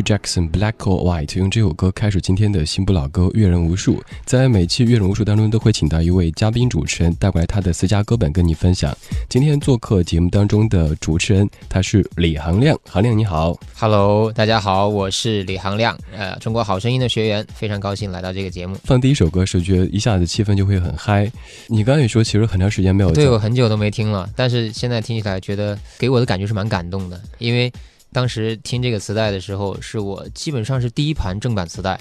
Michael Jackson Black or White 用这首歌开始今天的新不老歌阅人无数。在每期阅人无数当中，都会请到一位嘉宾主持人带过来他的私家歌本跟你分享。今天做客节目当中的主持人，他是李行亮。行亮你好，Hello，大家好，我是李行亮，呃，中国好声音的学员，非常高兴来到这个节目。放第一首歌时，觉得一下子气氛就会很嗨。你刚才也说，其实很长时间没有对我很久都没听了，但是现在听起来觉得给我的感觉是蛮感动的，因为。当时听这个磁带的时候，是我基本上是第一盘正版磁带。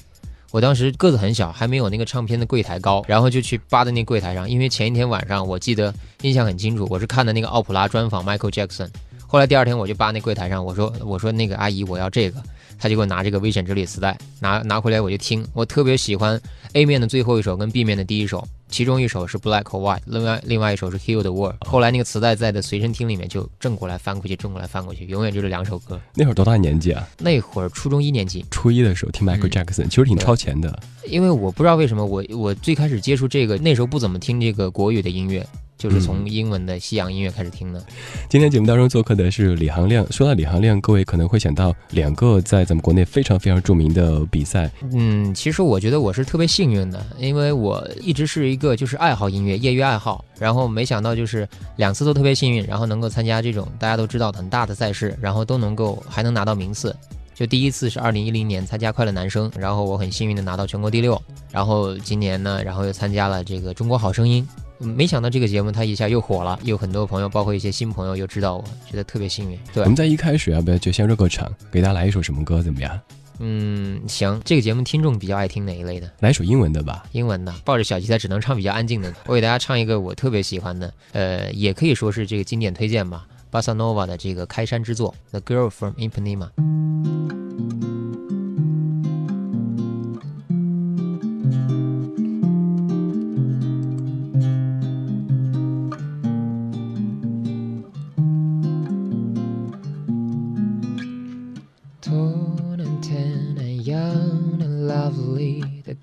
我当时个子很小，还没有那个唱片的柜台高，然后就去扒在那柜台上，因为前一天晚上我记得印象很清楚，我是看的那个奥普拉专访 Michael Jackson，后来第二天我就扒那柜台上，我说我说那个阿姨我要这个，她就给我拿这个《危险之旅》磁带，拿拿回来我就听，我特别喜欢 A 面的最后一首跟 B 面的第一首。其中一首是 Black or White，另外另外一首是 Heal the World。后来那个磁带在的随身听里面就正过来翻过去，正过来翻过去，永远就是两首歌。那会儿多大年纪啊？那会儿初中一年级，初一的时候听 Michael Jackson，其实挺超前的。因为我不知道为什么我我最开始接触这个那时候不怎么听这个国语的音乐。就是从英文的西洋音乐开始听的。今天节目当中做客的是李行亮。说到李行亮，各位可能会想到两个在咱们国内非常非常著名的比赛。嗯，其实我觉得我是特别幸运的，因为我一直是一个就是爱好音乐、业余爱好，然后没想到就是两次都特别幸运，然后能够参加这种大家都知道很大的赛事，然后都能够还能拿到名次。就第一次是二零一零年参加快乐男声，然后我很幸运的拿到全国第六。然后今年呢，然后又参加了这个中国好声音。没想到这个节目它一下又火了，有很多朋友，包括一些新朋友又知道我，觉得特别幸运。对，我们在一开始要不要就先热个场，给大家来一首什么歌怎么样？嗯，行。这个节目听众比较爱听哪一类的？来首英文的吧。英文的，抱着小吉他只能唱比较安静的。我给大家唱一个我特别喜欢的，呃，也可以说是这个经典推荐吧，巴萨诺瓦的这个开山之作《The Girl from Ipanema》。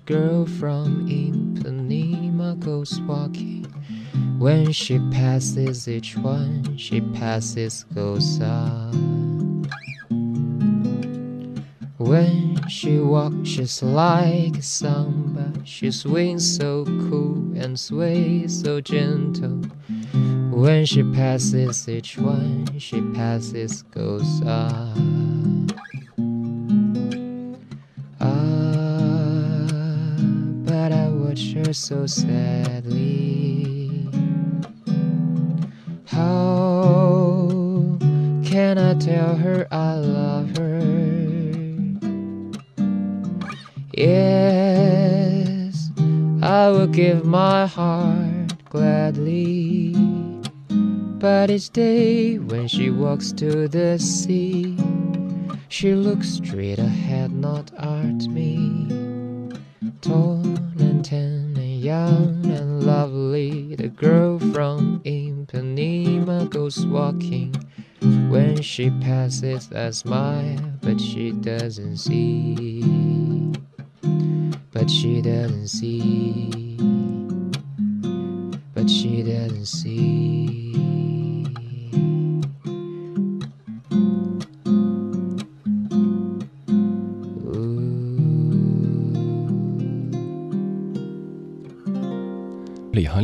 Girl from Ipanema goes walking. When she passes each one, she passes goes up. When she walks, she's like a samba. She swings so cool and sways so gentle. When she passes each one, she passes goes up. Her so sadly. How can I tell her I love her? Yes, I will give my heart gladly. But each day when she walks to the sea, she looks straight ahead, not at me. Tender young and lovely. The girl from Ipanema goes walking. When she passes, I smile, but she doesn't see. But she doesn't see. But she doesn't see.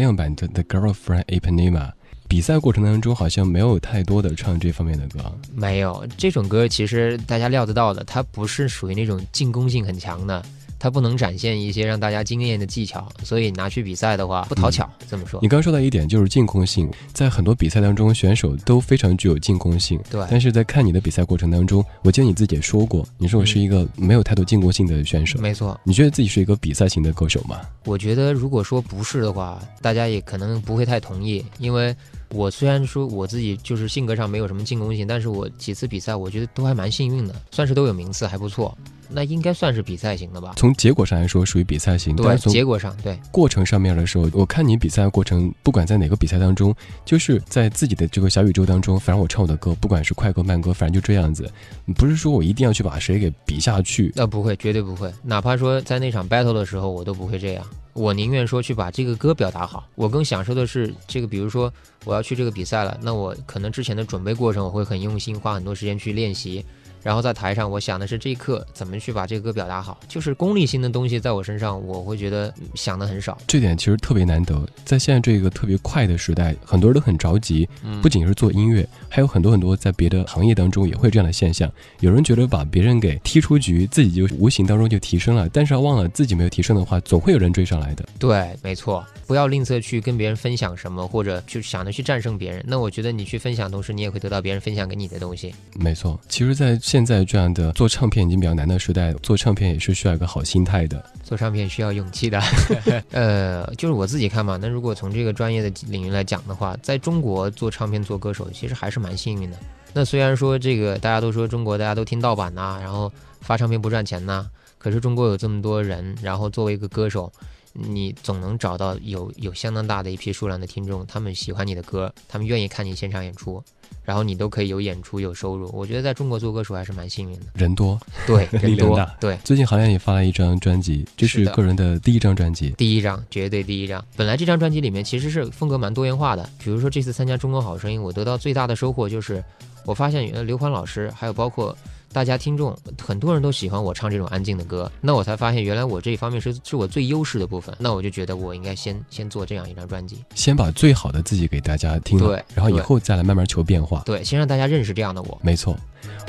样版的《The Girlfriend》Apanema，》，比赛过程当中好像没有太多的唱这方面的歌。没有这种歌，其实大家料得到的，它不是属于那种进攻性很强的。它不能展现一些让大家惊艳的技巧，所以拿去比赛的话不讨巧。这么说，你刚说到一点就是进攻性，在很多比赛当中，选手都非常具有进攻性。对，但是在看你的比赛过程当中，我记得你自己也说过，你说我是一个没有太多进攻性的选手。没错，你觉得自己是一个比赛型的歌手吗？我觉得如果说不是的话，大家也可能不会太同意，因为我虽然说我自己就是性格上没有什么进攻性，但是我几次比赛我觉得都还蛮幸运的，算是都有名次，还不错。那应该算是比赛型的吧？从结果上来说，属于比赛型。对，结果上对。过程上面的时候，我看你比赛的过程，不管在哪个比赛当中，就是在自己的这个小宇宙当中，反正我唱我的歌，不管是快歌慢歌，反正就这样子。不是说我一定要去把谁给比下去。那不会，绝对不会。哪怕说在那场 battle 的时候，我都不会这样。我宁愿说去把这个歌表达好。我更享受的是这个，比如说我要去这个比赛了，那我可能之前的准备过程，我会很用心，花很多时间去练习。然后在台上，我想的是这一刻怎么去把这个歌表达好，就是功利性的东西在我身上，我会觉得想的很少。这点其实特别难得，在现在这个特别快的时代，很多人都很着急，不仅是做音乐，还有很多很多在别的行业当中也会这样的现象。有人觉得把别人给踢出局，自己就无形当中就提升了，但是要忘了自己没有提升的话，总会有人追上来的。对，没错，不要吝啬去跟别人分享什么，或者去想着去战胜别人。那我觉得你去分享，同时你也会得到别人分享给你的东西。没错，其实，在现在这样的做唱片已经比较难的时代，做唱片也是需要一个好心态的。做唱片需要勇气的，呃，就是我自己看嘛。那如果从这个专业的领域来讲的话，在中国做唱片、做歌手，其实还是蛮幸运的。那虽然说这个大家都说中国大家都听盗版呐，然后发唱片不赚钱呐，可是中国有这么多人，然后作为一个歌手。你总能找到有有相当大的一批数量的听众，他们喜欢你的歌，他们愿意看你现场演出，然后你都可以有演出有收入。我觉得在中国做歌手还是蛮幸运的，人多，对，人多，对。最近好像也发了一张专辑，这是个人的第一张专辑，第一张，绝对第一张。本来这张专辑里面其实是风格蛮多元化的，比如说这次参加中国好声音，我得到最大的收获就是，我发现原来刘欢老师还有包括。大家听众很多人都喜欢我唱这种安静的歌，那我才发现原来我这一方面是是我最优势的部分。那我就觉得我应该先先做这样一张专辑，先把最好的自己给大家听，对，然后以后再来慢慢求变化。对，先让大家认识这样的我。没错，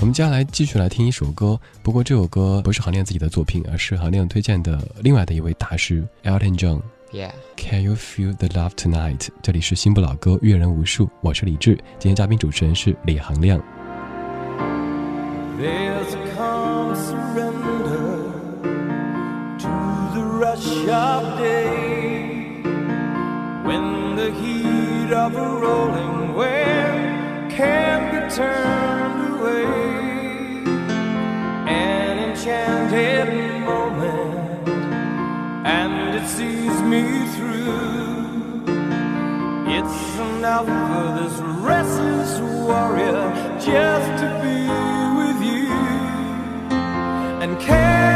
我们接下来继续来听一首歌，不过这首歌不是韩亮自己的作品，而是韩亮推荐的另外的一位大师 Elton John。Yeah，Can you feel the love tonight？这里是新不老歌，阅人无数，我是李志，今天嘉宾主持人是李航亮。There's a calm surrender to the rush of day when the heat of a rolling wave can't be turned away. An enchanted moment, and it sees me through. It's enough for this restless warrior just care.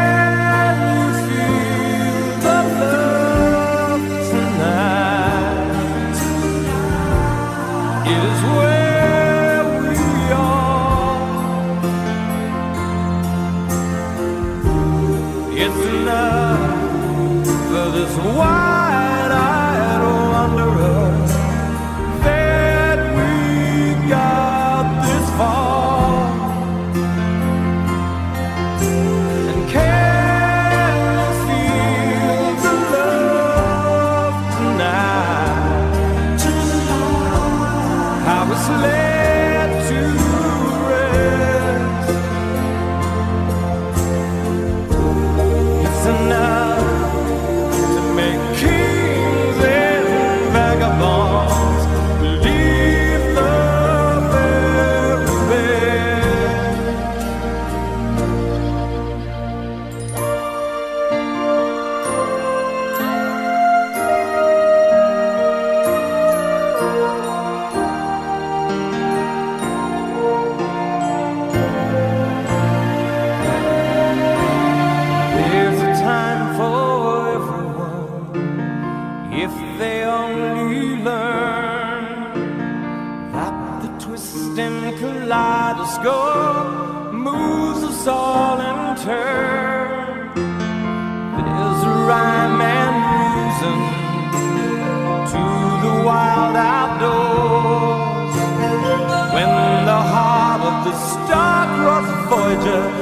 turn. There's a rhyme and reason to the wild outdoors. When the heart of the star-crossed Voyager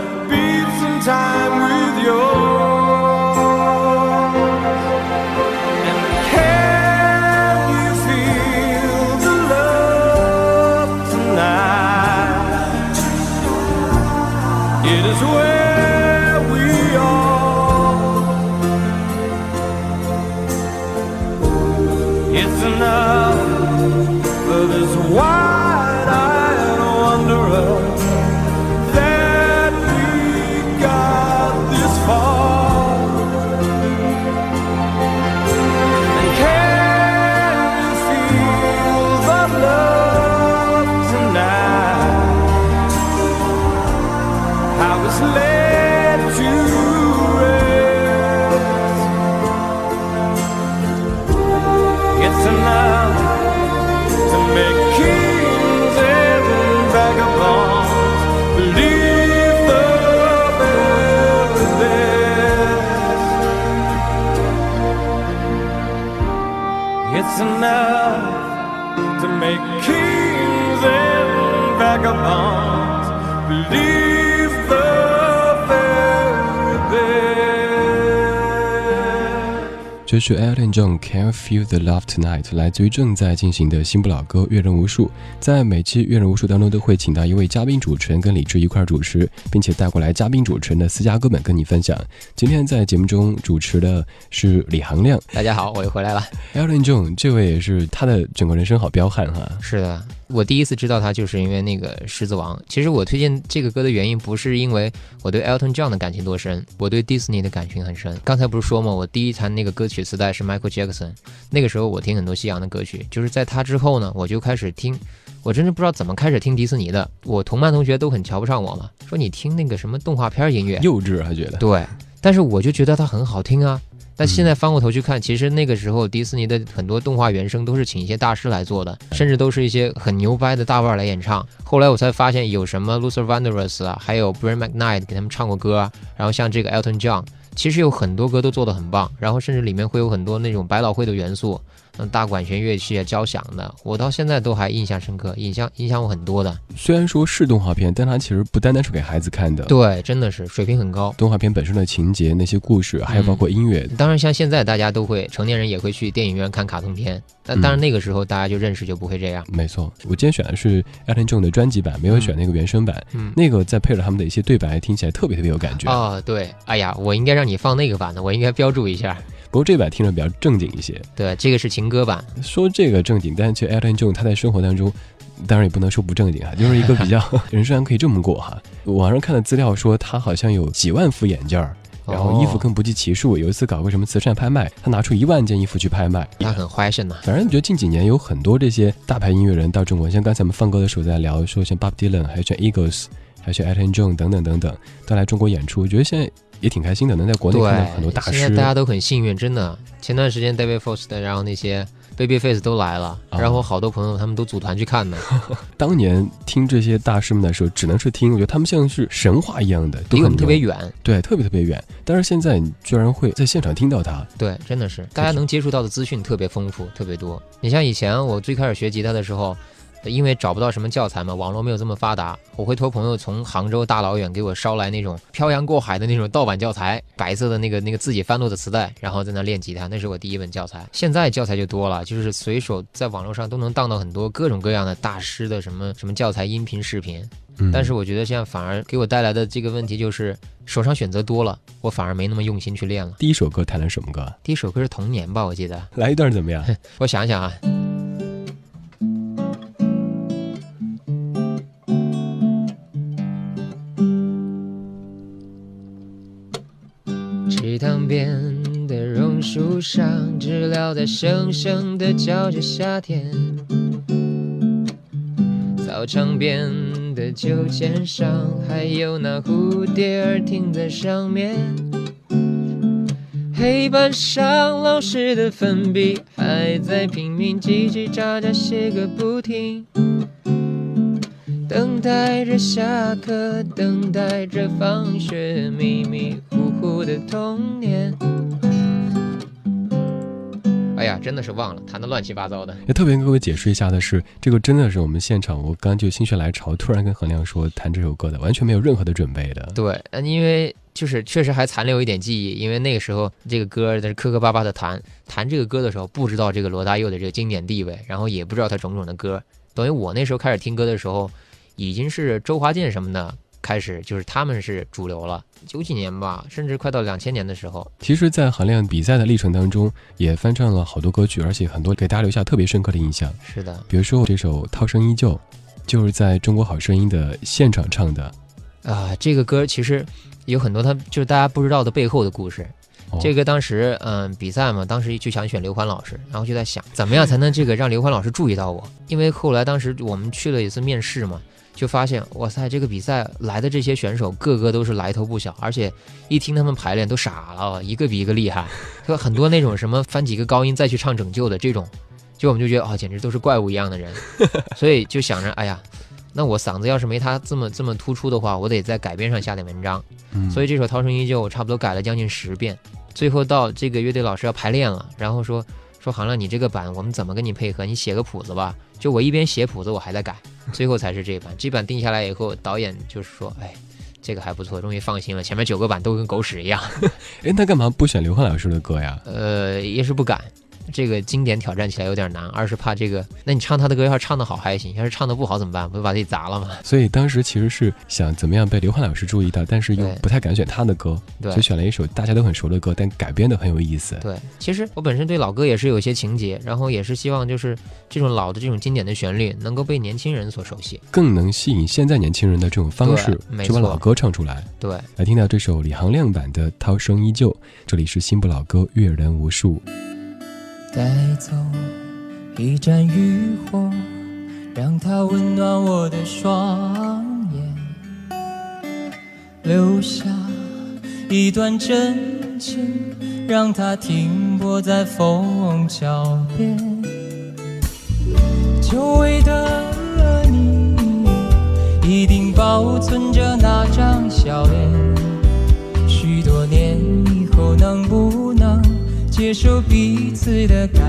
这是 Elton John Can Feel the Love Tonight，来自于正在进行的新不老歌阅人无数。在每期阅人无数当中，都会请到一位嘉宾主持人跟李志一块主持，并且带过来嘉宾主持人的私家歌本跟你分享。今天在节目中主持的是李行亮。大家好，我又回来了。Elton John 这位也是他的整个人生好彪悍哈。是的，我第一次知道他就是因为那个《狮子王》。其实我推荐这个歌的原因不是因为我对 Elton John 的感情多深，我对 Disney 的感情很深。刚才不是说吗？我第一弹那个歌曲磁带是 Michael Jackson，那个时候我听很多西洋的歌曲，就是在他之后呢，我就开始听，我真是不知道怎么开始听迪士尼的。我同班同学都很瞧不上我嘛，说你听那个什么动画片音乐，幼稚还觉得对，但是我就觉得它很好听啊。但现在翻过头去看，其实那个时候迪士尼的很多动画原声都是请一些大师来做的，甚至都是一些很牛掰的大腕来演唱。后来我才发现，有什么 Luther Vandross 啊，还有 Brian McKnight 给他们唱过歌啊。然后像这个 Elton John，其实有很多歌都做得很棒。然后甚至里面会有很多那种百老汇的元素。嗯，大管弦乐器啊，交响的，我到现在都还印象深刻，影响影响我很多的。虽然说是动画片，但它其实不单单是给孩子看的。对，真的是水平很高。动画片本身的情节、那些故事，还有包括音乐。当然，像现在大家都会，成年人也会去电影院看卡通片。但当然那个时候大家就认识就不会这样。没错，我今天选的是 Elton John 的专辑版，没有选那个原声版。嗯，那个再配了他们的一些对白，听起来特别特别有感觉。哦，对，哎呀，我应该让你放那个版的，我应该标注一下。不过这版听着比较正经一些，对，这个是情歌版。说这个正经，但是其实 Elton John 他在生活当中，当然也不能说不正经啊，就是一个比较 人生可以这么过哈。网上看的资料说他好像有几万副眼镜儿，然后衣服更不计其数。有一次搞个什么慈善拍卖，他拿出一万件衣服去拍卖，他很坏身呐。反正我觉得近几年有很多这些大牌音乐人到中国，像刚才我们放歌的时候在聊，说像 Bob Dylan，还有像 Eagles，还有像 Elton John 等等等等，都来中国演出。我觉得现在。也挺开心的，能在国内看到很多大师。现在大家都很幸运，真的。前段时间 David Foster，然后那些 Babyface 都来了，然后好多朋友他们都组团去看的。当年听这些大师们的时候，只能是听，我觉得他们像是神话一样的，离我们特别远，对，特别特别远。但是现在你居然会在现场听到他，对，真的是大家能接触到的资讯特别丰富，特别多。你像以前我最开始学吉他的时候。因为找不到什么教材嘛，网络没有这么发达，我会托朋友从杭州大老远给我捎来那种漂洋过海的那种盗版教材，白色的那个那个自己翻录的磁带，然后在那练吉他，那是我第一本教材。现在教材就多了，就是随手在网络上都能当到很多各种各样的大师的什么什么教材、音频、视频。但是我觉得现在反而给我带来的这个问题就是手上选择多了，我反而没那么用心去练了。第一首歌弹的什么歌？第一首歌是《童年》吧，我记得。来一段怎么样？我想想啊。池塘边的榕树上，知了在声声地叫着夏天。操场边的秋千上，还有那蝴蝶儿停在上面。黑板上老师的粉笔还在拼命叽叽喳喳写个不停。等待着下课，等待着放学，迷迷糊糊的童年。哎呀，真的是忘了，弹的乱七八糟的。也特别跟各位解释一下的是，这个真的是我们现场，我刚就心血来潮，突然跟何亮说弹这首歌的，完全没有任何的准备的。对，因为就是确实还残留一点记忆，因为那个时候这个歌在磕磕巴巴的弹，弹这个歌的时候不知道这个罗大佑的这个经典地位，然后也不知道他种种的歌，等于我那时候开始听歌的时候。已经是周华健什么的开始，就是他们是主流了。九几年吧，甚至快到两千年的时候。其实，在韩亮比赛的历程当中，也翻唱了好多歌曲，而且很多给大家留下特别深刻的印象。是的，比如说这首《涛声依旧》，就是在中国好声音的现场唱的。啊，这个歌其实有很多，他就是大家不知道的背后的故事。这个当时，嗯，比赛嘛，当时就想选刘欢老师，然后就在想，怎么样才能这个让刘欢老师注意到我？因为后来当时我们去了一次面试嘛。就发现，哇塞，这个比赛来的这些选手个个都是来头不小，而且一听他们排练都傻了，一个比一个厉害。就很多那种什么翻几个高音再去唱拯救的这种，就我们就觉得啊，简直都是怪物一样的人。所以就想着，哎呀，那我嗓子要是没他这么这么突出的话，我得在改编上下点文章。所以这首《涛声依旧》我差不多改了将近十遍。最后到这个乐队老师要排练了，然后说说韩亮，你这个版我们怎么跟你配合？你写个谱子吧。就我一边写谱子，我还在改。最后才是这版，这版定下来以后，导演就是说，哎，这个还不错，终于放心了。前面九个版都跟狗屎一样，哎，那干嘛不选刘欢老师的歌呀？呃，也是不敢。这个经典挑战起来有点难，二是怕这个，那你唱他的歌，要是唱的好还行，要是唱的不好怎么办？不就把自己砸了吗？所以当时其实是想怎么样被刘欢老师注意到，但是又不太敢选他的歌，对所以选了一首大家都很熟的歌，但改编的很有意思。对，其实我本身对老歌也是有一些情节，然后也是希望就是这种老的这种经典的旋律能够被年轻人所熟悉。更能吸引现在年轻人的这种方式去把老歌唱出来。对，来听到这首李行亮版的《涛声依旧》，这里是新不老歌，阅人无数。带走一盏渔火，让它温暖我的双眼；留下一段真情，让它停泊在枫桥边。久违的你，一定保存着那张笑脸。许多年以后，能不接受彼此的改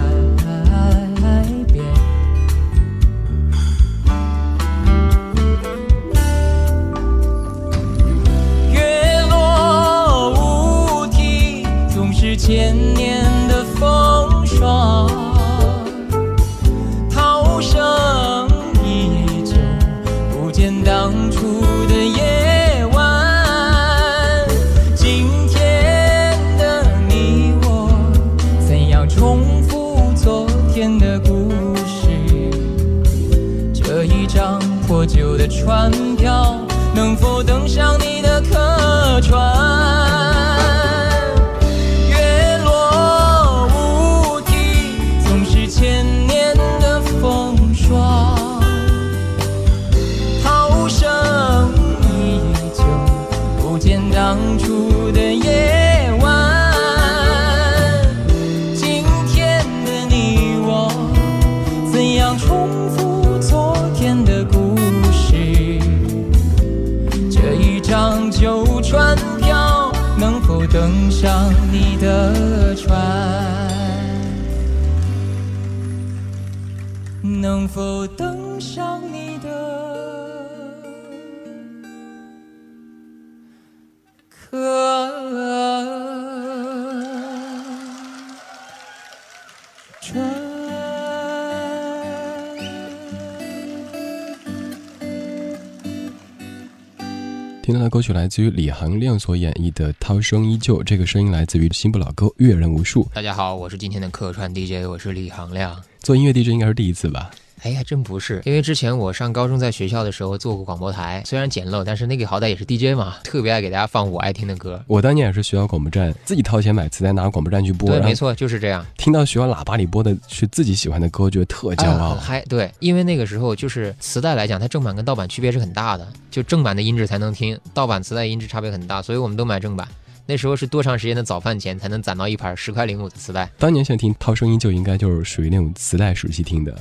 歌曲来自于李行亮所演绎的《涛声依旧》，这个声音来自于新不老歌，阅人无数。大家好，我是今天的客串 DJ，我是李行亮。做音乐 DJ 应该是第一次吧？哎，还真不是，因为之前我上高中在学校的时候做过广播台，虽然简陋，但是那个好歹也是 DJ 嘛，特别爱给大家放我爱听的歌。我当年也是学校广播站自己掏钱买磁带，拿广播站去播，对，没错，就是这样。听到学校喇叭里播的是自己喜欢的歌，觉得特骄傲。啊很嗨。对，因为那个时候就是磁带来讲，它正版跟盗版区别是很大的，就正版的音质才能听，盗版磁带音质差别很大，所以我们都买正版。那时候是多长时间的早饭钱才能攒到一盘十块零五的磁带？当年想听《涛声音》就》，应该就是属于那种磁带时期听的。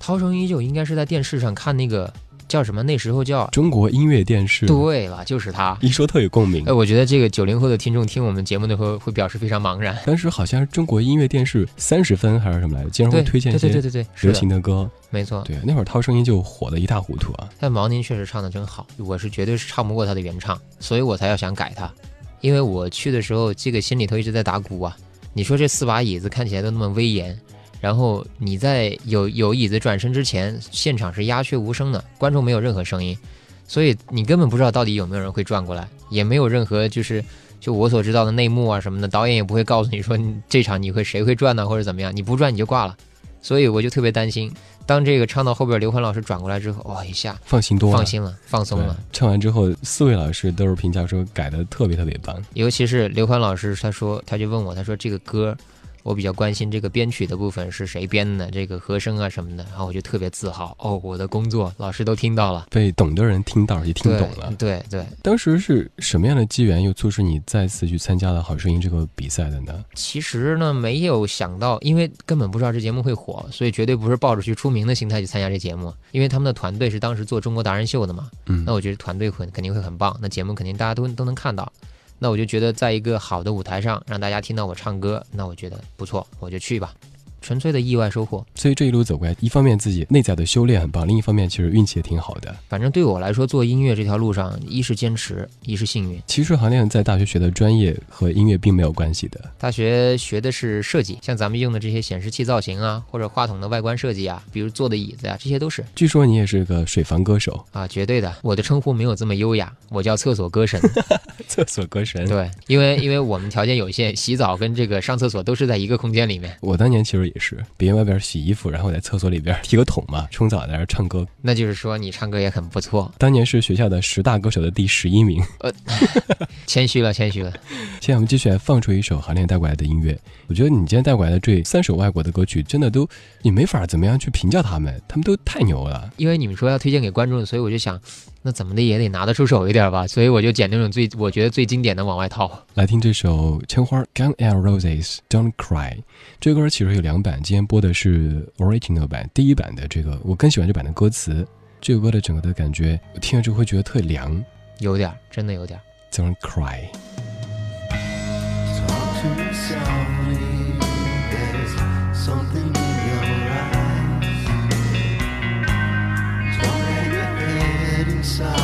涛声依旧应该是在电视上看那个叫什么？那时候叫中国音乐电视，对了，就是他。一说特有共鸣哎，。我觉得这个九零后的听众听我们节目的时候会表示非常茫然。当时好像是中国音乐电视三十分还是什么来着，经常会推荐一些对对对对流的行的歌。没错。对，那会儿《涛声依旧》火的一塌糊涂啊。但毛宁确实唱的真好，我是绝对是唱不过他的原唱，所以我才要想改他。因为我去的时候，这个心里头一直在打鼓啊。你说这四把椅子看起来都那么威严，然后你在有有椅子转身之前，现场是鸦雀无声的，观众没有任何声音，所以你根本不知道到底有没有人会转过来，也没有任何就是就我所知道的内幕啊什么的，导演也不会告诉你说你这场你会谁会转呢或者怎么样，你不转你就挂了。所以我就特别担心，当这个唱到后边，刘欢老师转过来之后，哇一下放心多了，放心了，放松了。唱完之后，四位老师都是评价说改的特别特别棒。尤其是刘欢老师，他说他就问我，他说这个歌，我比较关心这个编曲的部分是谁编的，这个和声啊什么的，然后我就特别自豪哦，我的工作老师都听到了，被懂的人听到也听懂了。对对对，当时是什么样的机缘，又促使你再次去参加了《好声音》这个比赛的呢？其实呢没有想到，因为根本不知道这节目会火，所以绝对不是抱着去出名的心态去参加这节目，因为他们的团队是当时做中国达人秀的嘛，嗯那，我觉得团队会肯定会很棒，那节目肯定大家都都能看到。那我就觉得，在一个好的舞台上让大家听到我唱歌，那我觉得不错，我就去吧。纯粹的意外收获。所以这一路走过来，一方面自己内在的修炼很棒，另一方面其实运气也挺好的。反正对我来说，做音乐这条路上，一是坚持，一是幸运。其实韩亮在大学学的专业和音乐并没有关系的。大学学的是设计，像咱们用的这些显示器造型啊，或者话筒的外观设计啊，比如坐的椅子啊、这些都是据说你也是个水房歌手，啊，绝对的。我的称呼没有这么优雅，我叫厕所歌神。厕所歌神。对，因为因为我们条件有限，洗澡跟这个上厕所都是在一个空间里面，我当年其实也是，别人外边洗衣服，然后在厕所里边提个桶嘛，冲澡在那唱歌。那就是说你唱歌也很不错。当年是学校的十大歌手的第十一名。呃 谦虚了，谦虚了。现在我们继续来放出一首韩亮带过来的音乐。我觉得你今天带过来的这三首外国的歌曲，真的都你没法怎么样去评价他们，他们都太牛了。因为你们说要推荐给观众，所以我就想，那怎么的也得拿得出手一点吧，所以我就捡那种最我觉得最经典的往外套。来听这首《千花 Gun and Roses Don't Cry》。这歌其实有两版，今天播的是 original 版，第一版的这个我更喜欢这版的歌词。这首歌的整个的感觉，我听了之后会觉得特凉。有点儿，真的有点儿。Don't cry。Talk to inside.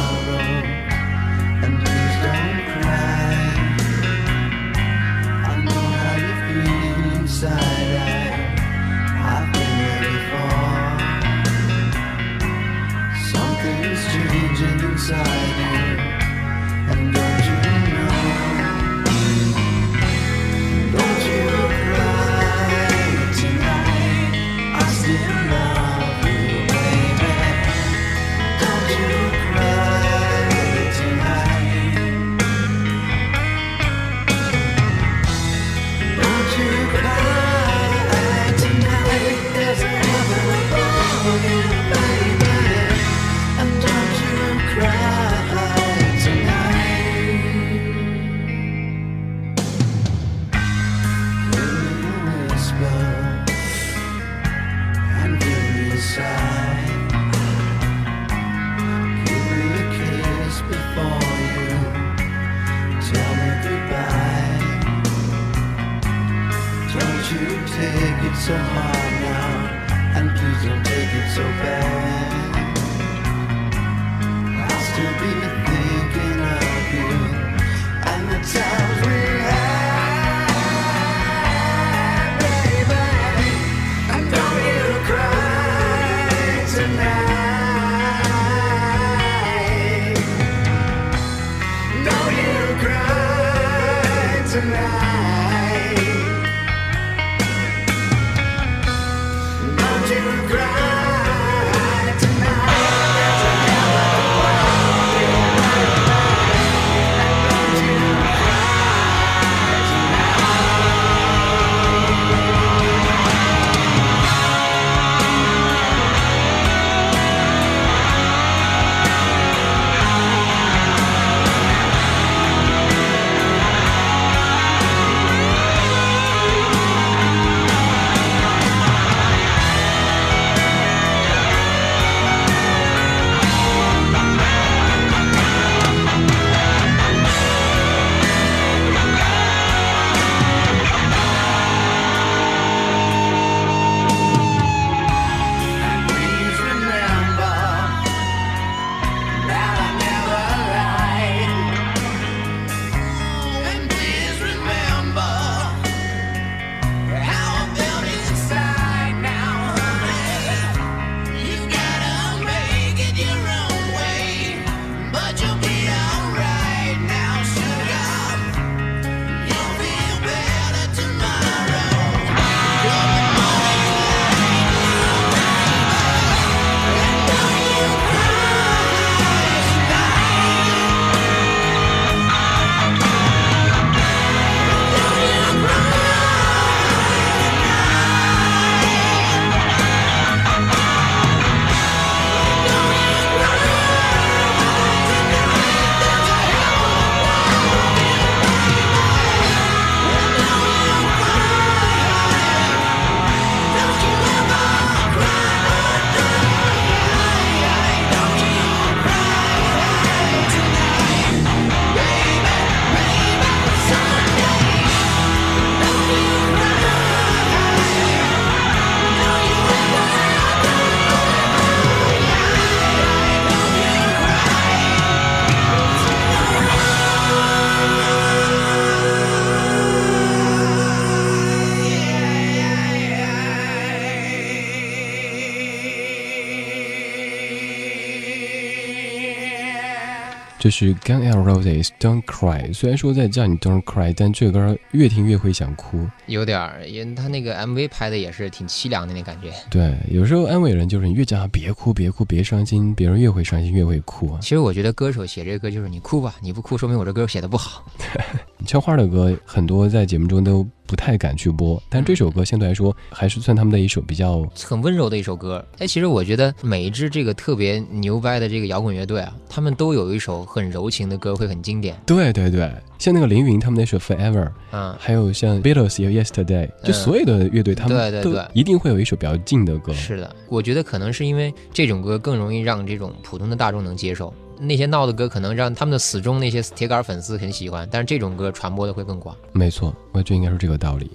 这是 Gun N' Roses Don't Cry。虽然说在叫你 Don't Cry，但这歌越听越会想哭。有点儿，因为他那个 MV 拍的也是挺凄凉的那感觉。对，有时候安慰人就是你越叫他别哭别哭别伤心，别人越会伤心越会哭啊。其实我觉得歌手写这个歌就是你哭吧，你不哭说明我这歌写的不好。枪花的歌很多在节目中都不太敢去播，但这首歌相对来说还是算他们的一首比较很温柔的一首歌。哎，其实我觉得每一支这个特别牛掰的这个摇滚乐队啊，他们都有一首很柔情的歌，会很经典。对对对，像那个凌云他们那首 Forever，嗯，还有像 Beatles 有 Yesterday，就嗯所有的乐队他们对对对一定会有一首比较近的歌。是的，我觉得可能是因为这种歌更容易让这种普通的大众能接受。那些闹的歌可能让他们的死忠那些铁杆粉丝很喜欢，但是这种歌传播的会更广。没错，我觉得应该是这个道理。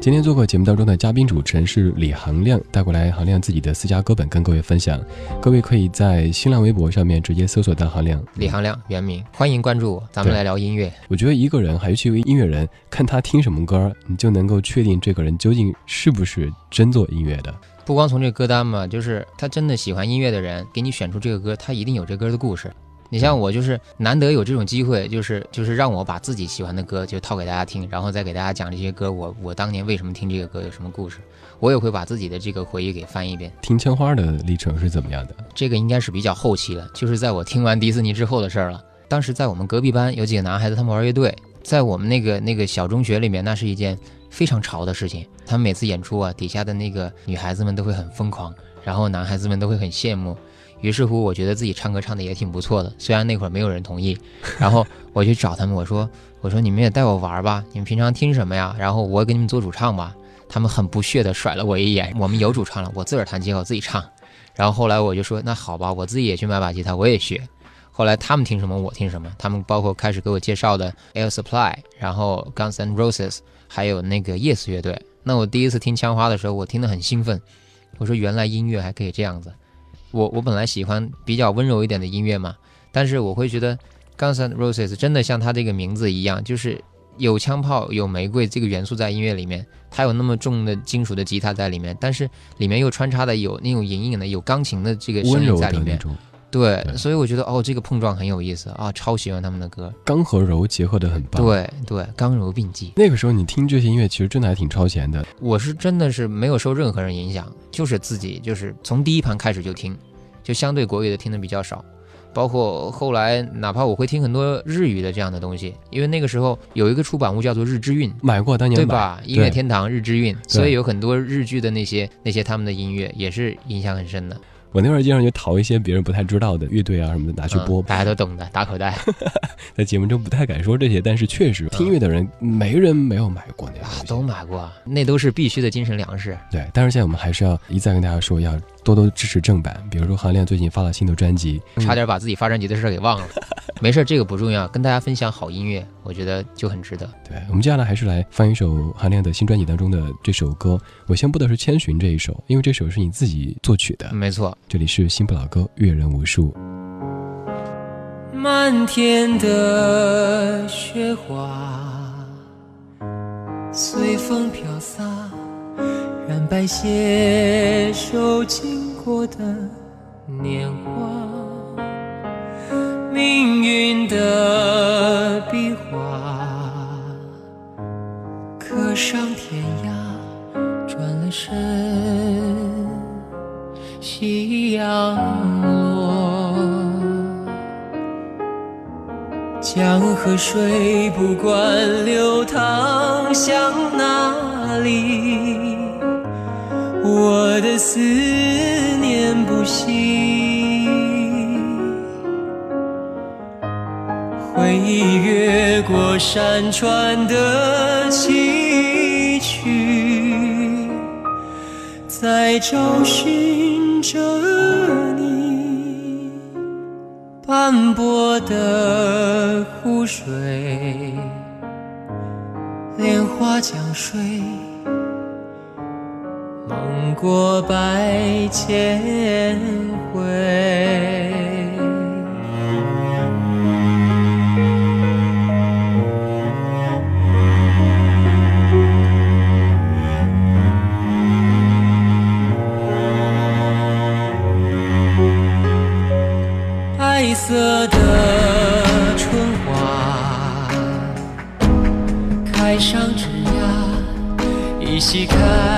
今天做客节目当中的嘉宾主持人是李行亮，带过来行亮自己的私家歌本跟各位分享。各位可以在新浪微博上面直接搜索到行亮。李行亮原名，欢迎关注我，咱们来聊音乐。我觉得一个人，还尤其一个音乐人，看他听什么歌，你就能够确定这个人究竟是不是真做音乐的。不光从这个歌单嘛，就是他真的喜欢音乐的人给你选出这个歌，他一定有这歌的故事。你像我就是难得有这种机会，就是就是让我把自己喜欢的歌就套给大家听，然后再给大家讲这些歌，我我当年为什么听这个歌，有什么故事，我也会把自己的这个回忆给翻一遍。听枪花的历程是怎么样的？这个应该是比较后期了，就是在我听完迪士尼之后的事儿了。当时在我们隔壁班有几个男孩子，他们玩乐队，在我们那个那个小中学里面，那是一件非常潮的事情。他们每次演出啊，底下的那个女孩子们都会很疯狂，然后男孩子们都会很羡慕。于是乎，我觉得自己唱歌唱的也挺不错的，虽然那会儿没有人同意。然后我去找他们，我说：“我说你们也带我玩吧，你们平常听什么呀？然后我给你们做主唱吧。”他们很不屑地甩了我一眼。我们有主唱了，我自个儿弹吉他，我自己唱。然后后来我就说，那好吧，我自己也去买把吉他，我也学。后来他们听什么，我听什么。他们包括开始给我介绍的 Air Supply，然后 Guns N' Roses，还有那个 Yes 乐队。那我第一次听枪花的时候，我听得很兴奋。我说原来音乐还可以这样子。我我本来喜欢比较温柔一点的音乐嘛，但是我会觉得 Guns N' Roses 真的像它这个名字一样，就是有枪炮、有玫瑰这个元素在音乐里面，它有那么重的金属的吉他在里面，但是里面又穿插的有那种隐隐的有钢琴的这个声音在里面。对，对所以我觉得哦，这个碰撞很有意思啊，超喜欢他们的歌。刚和柔结合的很棒。，对对，刚柔并济。那个时候你听这些音乐，其实真的还挺超前的。我是真的是没有受任何人影响，就是自己就是从第一盘开始就听，就相对国语的听的比较少，包括后来哪怕我会听很多日语的这样的东西，因为那个时候有一个出版物叫做日之韵。买过，当年买对吧？音乐天堂、日之韵，所以有很多日剧的那些那些他们的音乐也是影响很深的。我那会儿经常就淘一些别人不太知道的乐队啊什么的拿去播嗯，大家都懂的，打口袋 在节目中不太敢说这些，但是确实听音乐的人没人没有买过那个啊东，西。都买过，那都是必须的精神粮食。对，但是现在我们还是要一再跟大家说，要多多支持正版。比如说韩亮最近发了新的专辑，差点把自己发专辑的事儿给忘了。没事儿，这个不重要，跟大家分享好音乐，我觉得就很值得。对我们接下来还是来放一首韩亮的新专辑当中的这首歌。我先播的是《千寻》这一首，因为这首是你自己作曲的。没错，这里是新不老歌，阅人无数。漫天的雪花随风飘洒，染白携手经过的年华，命运的笔画，刻上天涯，转了身，夕阳落。江河水不管流淌向哪里，我的思念不息。回忆越过山川的崎岖，在找寻着你。斑驳的湖水，莲花江水，梦过百千回。白色的春花开上枝桠依稀看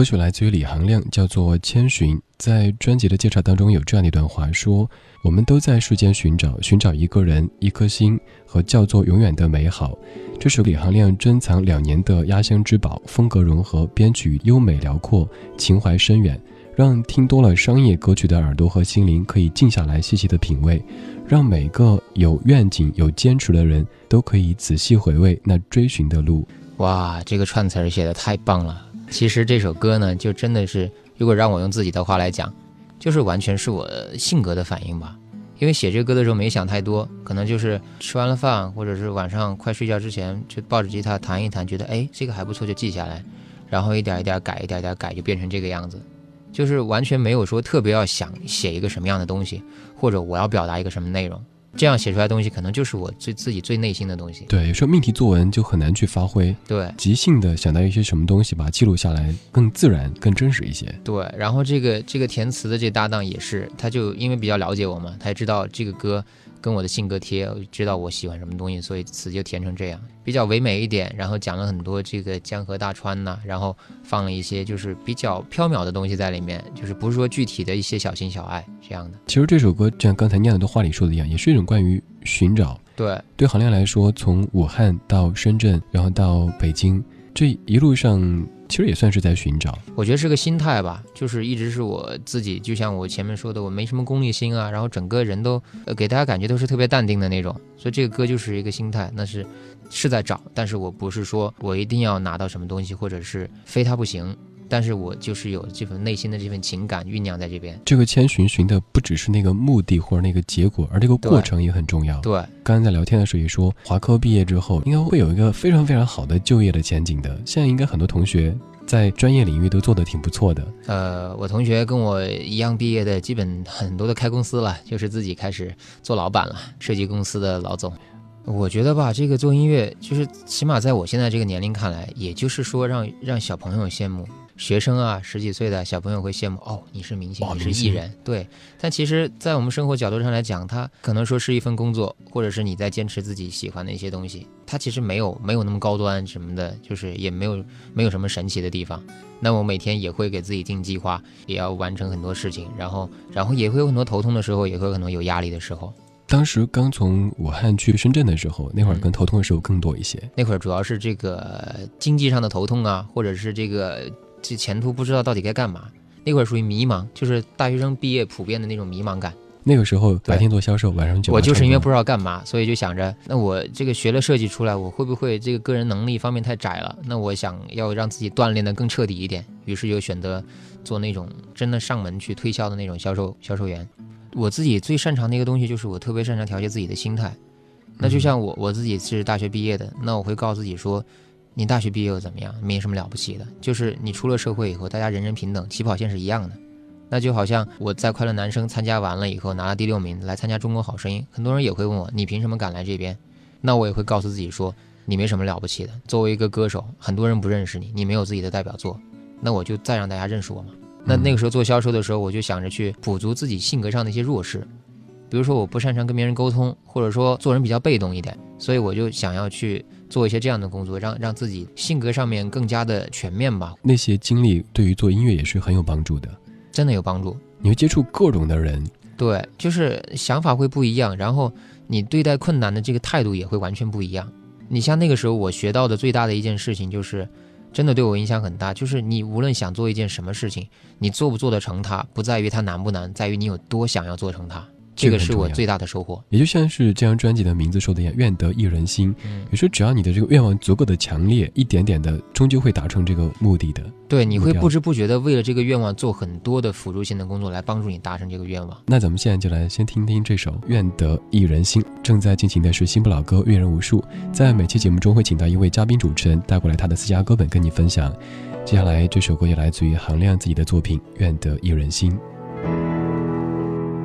歌曲来自于李行亮，叫做《千寻》。在专辑的介绍当中有这样的一段话说：“我们都在世间寻找，寻找一个人、一颗心和叫做永远的美好。”这首李行亮珍藏两年的压箱之宝，风格融合，编曲优美辽阔，情怀深远，让听多了商业歌曲的耳朵和心灵可以静下来细细的品味，让每个有愿景、有坚持的人都可以仔细回味那追寻的路。哇，这个串词儿写的太棒了！其实这首歌呢，就真的是，如果让我用自己的话来讲，就是完全是我性格的反应吧。因为写这歌的时候没想太多，可能就是吃完了饭，或者是晚上快睡觉之前，就抱着吉他弹一弹，觉得哎这个还不错就记下来，然后一点一点改，一点一点改，就变成这个样子。就是完全没有说特别要想写一个什么样的东西，或者我要表达一个什么内容，这样写出来的东西可能就是我最自己最内心的东西。对，有时候命题作文就很难去发挥，对即兴的想到一些什么东西，把它记录下来，更自然、更真实一些。对，然后这个这个填词的这搭档也是，他就因为比较了解我嘛，他也知道这个歌跟我的性格贴，知道我喜欢什么东西，所以词就填成这样，比较唯美一点，然后讲了很多这个江河大川呐、然后放了一些就是比较缥缈的东西在里面，就是不是说具体的一些小情小爱这样的。其实这首歌，就像刚才念的话里说的一样，也是一种关于寻找。对，对行亮来说，从武汉到深圳，然后到北京，这一路上其实也算是在寻找。我觉得是个心态吧，就是一直是我自己，就像我前面说的，我没什么功利心啊，然后整个人都、呃、给大家感觉都是特别淡定的那种，所以这个歌就是一个心态，那是是在找，但是我不是说我一定要拿到什么东西，或者是非它不行，但是我就是有这份内心的这份情感酝酿在这边。这个千寻寻的不只是那个目的或者那个结果，而这个过程也很重要。对，刚刚在聊天的时候也说，华科毕业之后应该会有一个非常非常好的就业的前景的。现在应该很多同学在专业领域都做得挺不错的。呃，我同学跟我一样毕业的，基本很多都开公司了，就是自己开始做老板了，设计公司的老总。我觉得吧，这个做音乐，就是起码在我现在这个年龄看来，也就是说让让小朋友羡慕，学生啊，十几岁的小朋友会羡慕哦，你是明星，你是艺人，对。但其实，在我们生活角度上来讲，它可能说是一份工作，或者是你在坚持自己喜欢的一些东西，它其实没有没有那么高端什么的，就是也没有没有什么神奇的地方。那我每天也会给自己定计划，也要完成很多事情，然后然后也会有很多头痛的时候，也会有很多有压力的时候。当时刚从武汉去深圳的时候，那会儿嗯跟头痛的时候更多一些。那会儿主要是这个经济上的头痛啊，或者是这个这前途不知道到底该干嘛。那会儿属于迷茫，就是大学生毕业普遍的那种迷茫感。那个时候白天做销售，晚上就我就是因为不知道干嘛，所以就想着，那我这个学了设计出来，我会不会这个个人能力方面太窄了？那我想要让自己锻炼的更彻底一点，于是就选择做那种真的上门去推销的那种销售销售员。我自己最擅长的一个东西就是我特别擅长调节自己的心态。那就像我我自己是大学毕业的，那我会告诉自己说，你大学毕业又怎么样？没什么了不起的，就是你出了社会以后，大家人人平等，起跑线是一样的。那就好像我在快乐男生参加完了以后拿了第六名，来参加中国好声音，很多人也会问我，你凭什么敢来这边？那我也会告诉自己说，你没什么了不起的。作为一个歌手，很多人不认识你，你没有自己的代表作，那我就再让大家认识我嘛。那那个时候做销售的时候，我就想着去补足自己性格上的一些弱势，比如说我不擅长跟别人沟通，或者说做人比较被动一点，所以我就想要去做一些这样的工作，让让自己性格上面更加的全面吧，那些经历对于做音乐也是很有帮助的。真的有帮助。你会接触各种的人，对，就是想法会不一样，然后你对待困难的这个态度也会完全不一样。你像那个时候我学到的最大的一件事情就是，真的对我影响很大，就是你无论想做一件什么事情，你做不做得成它，不在于它难不难，在于你有多想要做成它。这个是我最大的收获。也就像是这张专辑的名字说的一样，愿得一人心。嗯，有时候只要你的这个愿望足够的强烈，一点点的，终究会达成这个目的的。对，你会不知不觉的为了这个愿望做很多的辅助性的工作来帮助你达成这个愿望。那咱们现在就来先听听这首《愿得一人心》。正在进行的是新不老歌阅人无数，在每期节目中会请到一位嘉宾主持人带过来他的私家歌本跟你分享。接下来这首歌也来自于韩亮自己的作品《愿得一人心》。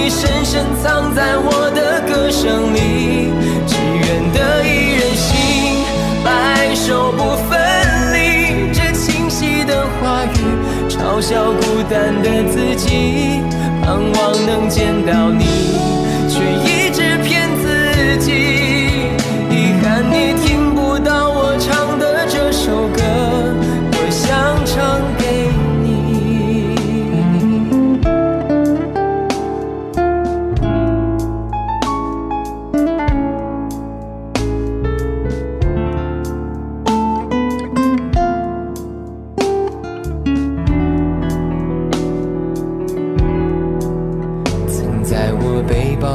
你深深藏在我的歌声里。只愿得一人心，白首不分离。这清晰的话语，嘲笑孤单的自己，盼望能见到你，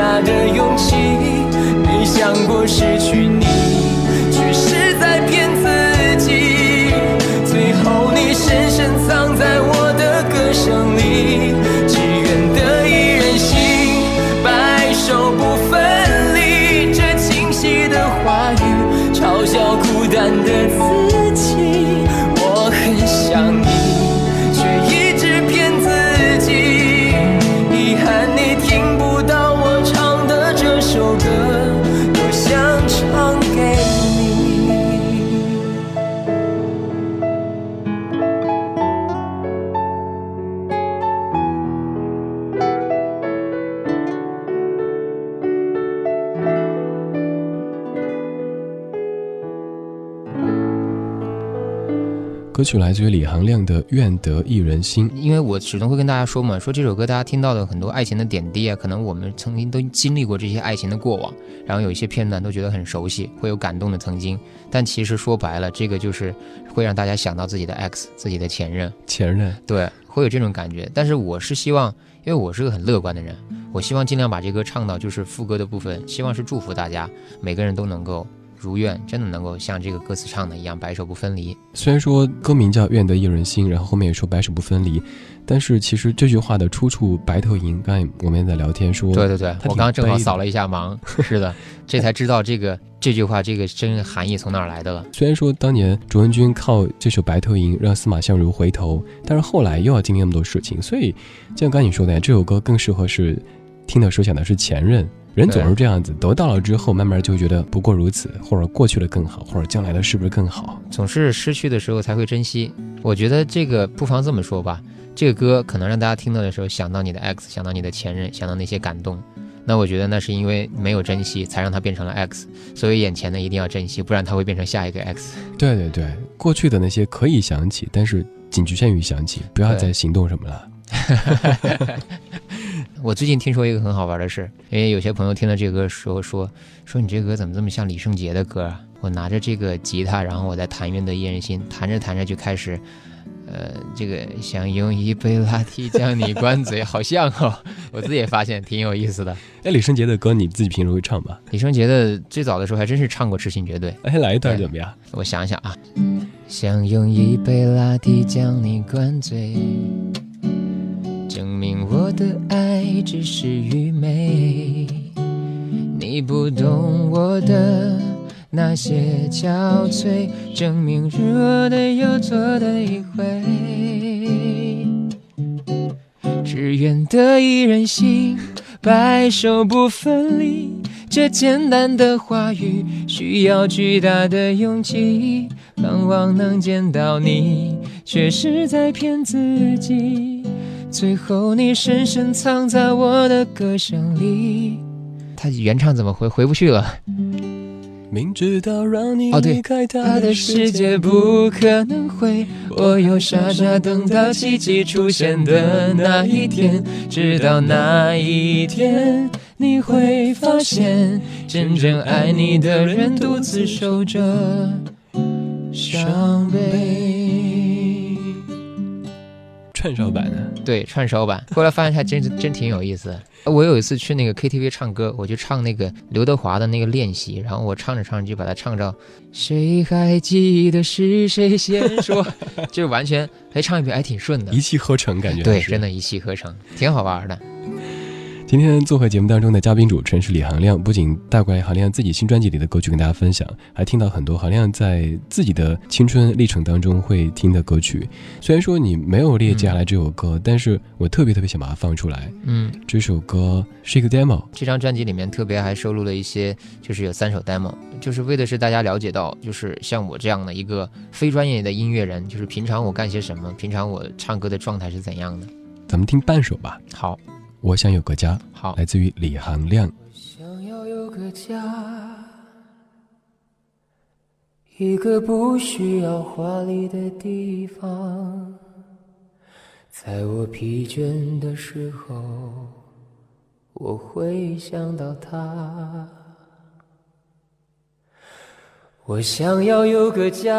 下。的勇气。没想过失去你，却是在骗自己。最后你深深藏在歌曲来自于李行亮的《愿得一人心》。因为我始终会跟大家说嘛，说这首歌大家听到的很多爱情的点滴啊，可能我们曾经都经历过这些爱情的过往，然后有一些片段都觉得很熟悉，会有感动的曾经。但其实说白了，这个就是会让大家想到自己的 ex，自己的前任，前任，对，会有这种感觉。但是我是希望，因为我是个很乐观的人，我希望尽量把这歌唱到就是副歌的部分，希望是祝福大家，每个人都能够如愿，真的能够像这个歌词唱的一样，白首不分离。虽然说歌名叫《愿得一人心》，然后后面也说白首不分离，但是其实这句话的出处白头吟，刚才我们也在聊天说，对对对，我刚刚正好扫了一下盲，是的，这才知道这个这句话这个真含义从哪儿来的了。虽然说当年卓文君靠这首《白头吟》让司马相如回头，但是后来又要经历那么多事情，所以就像刚才你说的，这首歌更适合是听的时候想的是前任。人总是这样子，得到了之后，慢慢就觉得不过如此，或者过去了更好，或者将来的是不是更好？总是失去的时候才会珍惜。我觉得这个不妨这么说吧，这个歌可能让大家听到的时候想到你的 X，想到你的前任，想到那些感动。那我觉得那是因为没有珍惜，才让它变成了 X。所以眼前的一定要珍惜，不然它会变成下一个 X。对对对，过去的那些可以想起，但是仅局限于想起，不要再行动什么了。我最近听说一个很好玩的事，因为有些朋友听了这个歌说说说你这歌怎么这么像李圣杰的歌啊？我拿着这个吉他，然后我在弹《愿得一人心》，弹着弹着就开始，呃，这个想用一杯拉提将你灌醉，好像哦。我自己也发现挺有意思的。哎，李圣杰的歌你自己平时会唱吧？李圣杰的最早的时候还真是唱过《痴心绝对》，哎，来一段怎么样？我想想啊，想用一杯拉提将你灌醉，证明我的爱只是愚昧。你不懂我的那些憔悴，证明日我的又错的一回。只愿得一人心，白首不分离。这简单的话语需要巨大的勇气，盼望能见到你，却是在骗自己。最后你深深藏在我的歌声里。他原唱怎么回回不去了？明知道让你离开他他的世界不可能会，我又傻傻等到奇迹出现的那一天，直到那一天，你会发现，真正爱你的人独自守着伤悲。串烧版的。对，串烧版，后来发现还真是 真挺有意思的。我有一次去那个 KTV 唱歌，我就唱那个刘德华的那个练习，然后我唱着唱着就把它唱着“谁还记得是谁先说”，就是完全哎唱一遍还挺顺的一。气呵成，感觉对，真的，一气呵成，挺好玩的。今天做客节目当中的嘉宾主持人是李行亮，不仅带过来行亮自己新专辑里的歌曲跟大家分享，还听到很多行亮在自己的青春历程当中会听的歌曲。虽然说你没有列接下来这首歌，但是我特别特别想把它放出来。嗯，这首歌是一个 demo，这张专辑里面特别还收录了一些，就是有三首 demo，就是为的是大家了解到，就是像我这样的一个非专业的音乐人，就是平常我干些什么，平常我唱歌的状态是怎样的。咱们听半首吧。好，我想有个家，好。来自于李行亮。想要有个家，一个不需要华丽的地方，在我疲倦的时候，我会想到它。我想要有个家，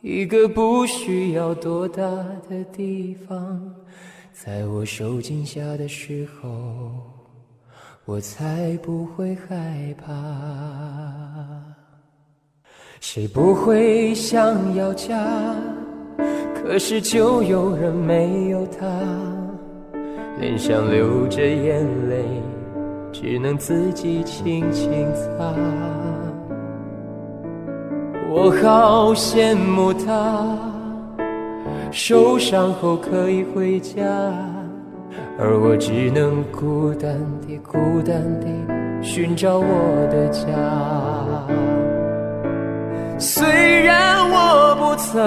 一个不需要多大的地方。在我受惊吓的时候，我才不会害怕。谁不会想要家？可是就有人没有他，脸上流着眼泪，只能自己轻轻擦。我好羡慕他，受伤后可以回家，而我只能孤单地、孤单地寻找我的家。虽然我不曾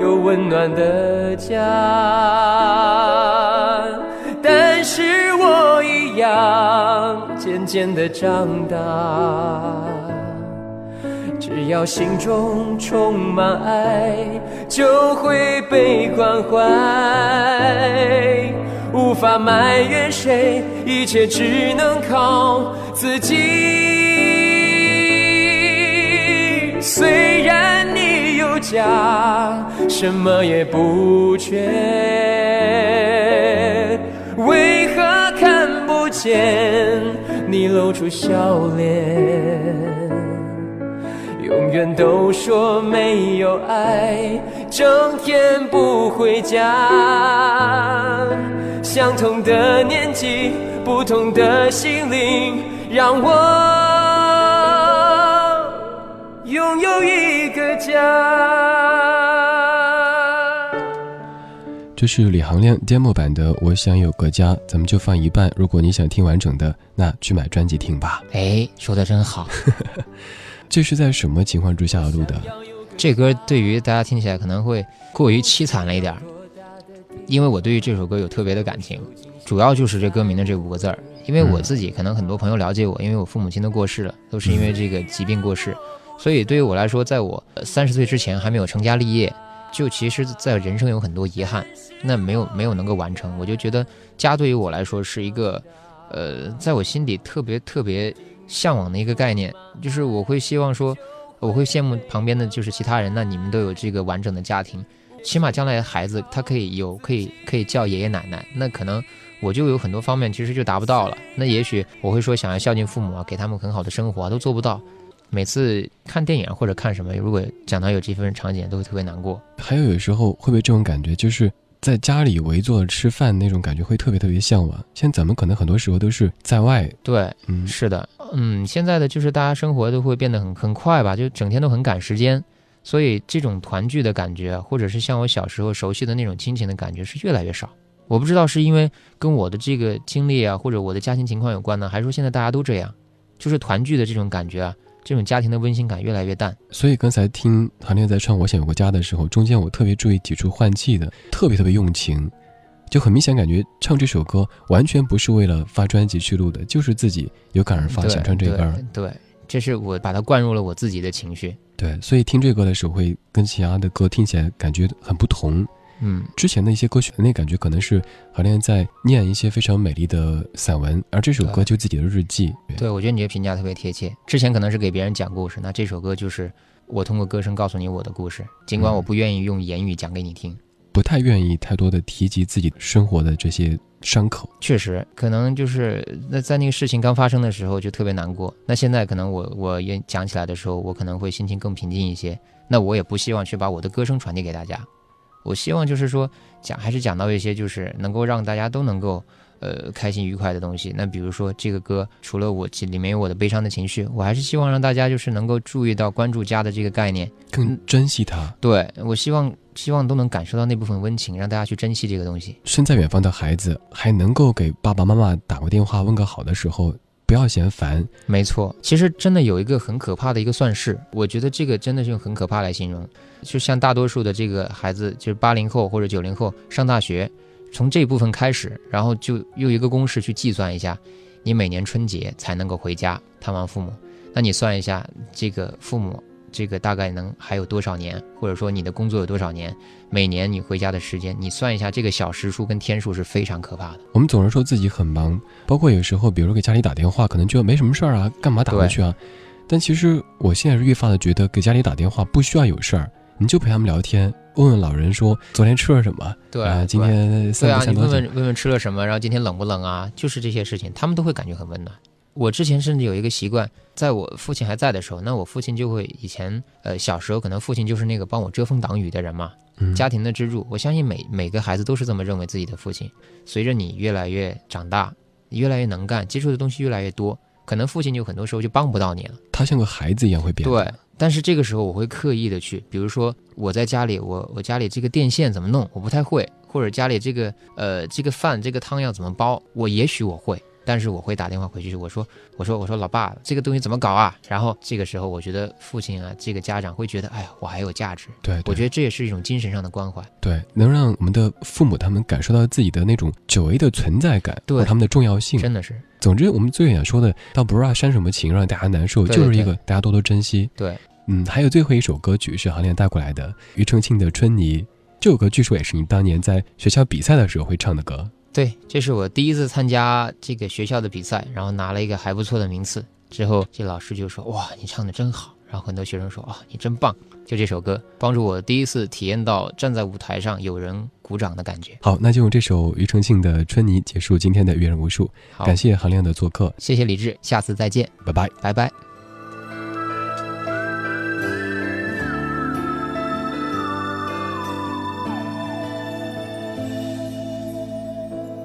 有温暖的家，但是我一样渐渐的长大。只要心中充满爱，就会被关怀。无法埋怨谁，一切只能靠自己。虽然你有家，什么也不缺，为何看不见你露出笑脸？永远都说没有爱，整天不回家。相同的年纪，不同的心灵，让我拥有一个家。这是李行亮 demo 版的《我想有个家》，咱们就放一半。如果你想听完整的，那去买专辑听吧。哎，说的真好。这是在什么情况之下录的？这歌对于大家听起来可能会过于凄惨了一点儿，因为我对于这首歌有特别的感情，主要就是这歌名的这五个字儿。因为我自己可能很多朋友了解我，因为我父母亲都过世了，都是因为这个疾病过世，所以对于我来说，在我三十岁之前还没有成家立业，就其实在人生有很多遗憾，那没有没有能够完成，我就觉得家对于我来说是一个，呃，在我心底特别特别向往的一个概念，就是我会希望说，我会羡慕旁边的就是其他人，那你们都有这个完整的家庭，起码将来的孩子他可以有可以可以叫爷爷奶奶，那可能我就有很多方面其实就达不到了。那也许我会说想要孝敬父母啊，给他们很好的生活啊，都做不到。每次看电影或者看什么，如果讲到有这份场景，都会特别难过。还有有时候会不会这种感觉，就是在家里围坐吃饭那种感觉，会特别特别向往。现在咱们可能很多时候都是在外，对，嗯，是的，嗯，现在的就是大家生活都会变得很很快吧，就整天都很赶时间，所以这种团聚的感觉，或者是像我小时候熟悉的那种亲情的感觉是越来越少。我不知道是因为跟我的这个经历啊，或者我的家庭情况有关呢，还是说现在大家都这样，就是团聚的这种感觉啊，这种家庭的温馨感越来越淡。所以刚才听韩烈在唱《我想有个家》的时候，中间我特别注意几处换气的，特别特别用情，就很明显感觉唱这首歌完全不是为了发专辑去录的，就是自己有感而发，想唱这歌对这是我把它灌入了我自己的情绪。对，所以听这歌的时候会跟其他的歌听起来感觉很不同。嗯，之前的一些歌曲那感觉可能是韩烈在念一些非常美丽的散文，而这首歌就自己的日记。对，我觉得你这评价特别贴切。之前可能是给别人讲故事，那这首歌就是我通过歌声告诉你我的故事，尽管我不愿意用言语讲给你听。不太愿意太多的提及自己生活的这些伤口。确实，可能就是那在那个事情刚发生的时候就特别难过。那现在可能我我也讲起来的时候，我可能会心情更平静一些。那我也不希望去把我的歌声传递给大家，我希望就是说讲还是讲到一些就是能够让大家都能够呃开心愉快的东西。那比如说这个歌，除了我其里面有我的悲伤的情绪，我还是希望让大家就是能够注意到关注家的这个概念。更珍惜它。对我希望希望都能感受到那部分温情，让大家去珍惜这个东西。身在远方的孩子还能够给爸爸妈妈打个电话问个好的时候，不要嫌烦。没错，其实真的有一个很可怕的一个算式，我觉得这个真的是用很可怕来形容。就像大多数的这个孩子，就是八零后或者九零后上大学，从这部分开始，然后就用一个公式去计算一下，你每年春节才能够回家探望父母，那你算一下这个父母这个大概能还有多少年，或者说你的工作有多少年，每年你回家的时间，你算一下这个小时数跟天数是非常可怕的。我们总是说自己很忙，包括有时候，比如说给家里打电话，可能觉得没什么事儿啊，干嘛打过去啊？但其实我现在是越发的觉得，给家里打电话不需要有事儿，你就陪他们聊天，问问老人说昨天吃了什么，对啊，今天对啊，你？问问问问吃了什么，然后今天冷不冷啊？就是这些事情，他们都会感觉很温暖。我之前甚至有一个习惯，在我父亲还在的时候，那我父亲就会以前呃小时候可能父亲就是那个帮我遮风挡雨的人嘛，嗯家庭的支柱。我相信每每个孩子都是这么认为自己的父亲。随着你越来越长大，你越来越能干，接触的东西越来越多，可能父亲就很多时候就帮不到你了。他像个孩子一样会变。对，但是这个时候我会刻意的去，比如说我在家里，我我家里这个电线怎么弄，我不太会，或者家里这个呃这个饭这个汤要怎么煲，我也许我会，但是我会打电话回去，我说我说我说老爸，这个东西怎么搞啊？然后这个时候我觉得父亲啊，这个家长会觉得，哎呀，我还有价值。对，我觉得这也是一种精神上的关怀。对，能让我们的父母他们感受到自己的那种久违的存在感，对和他们的重要性。真的是总之，我们最想说的，倒不是要煽什么情让大家难受，对就是一个大家多多珍惜。对，嗯，还有最后一首歌曲是韩练带过来的，庾澄庆的《春泥》。这首歌据说也是你当年在学校比赛的时候会唱的歌。对，这是我第一次参加这个学校的比赛，然后拿了一个还不错的名次。之后，这老师就说：“哇，你唱的真好。”然后很多学生说：“啊，你真棒。”就这首歌帮助我第一次体验到站在舞台上有人鼓掌的感觉。好，那就用这首庾澄庆的《春泥》结束今天的阅人无数。好，感谢韩亮的做客，谢谢李志，下次再见，拜拜。拜拜。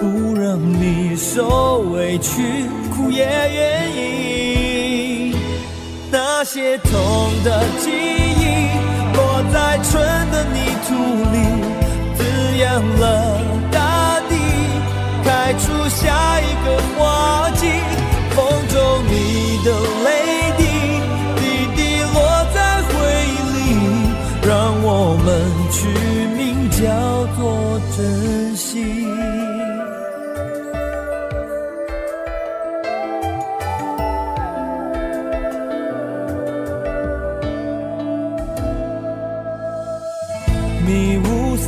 不让你受委屈，苦也愿意。那些痛的记忆，落在春的泥土里，滋养了大地，开出下一个花季。风中你的泪滴，滴滴落在回忆里，让我们取名叫做珍惜。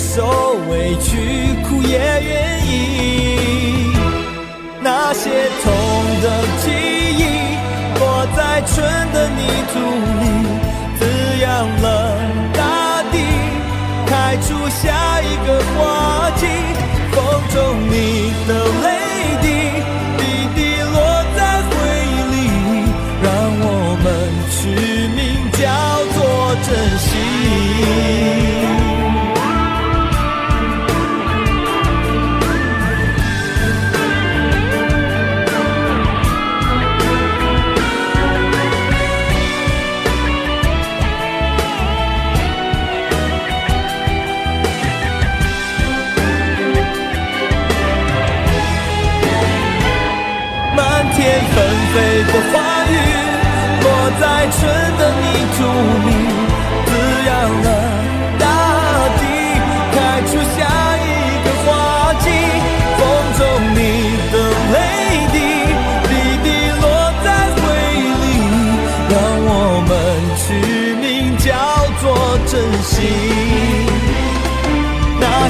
受委屈，苦也愿意。那些痛的记忆，落在春的泥土里，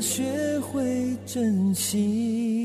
学会珍惜。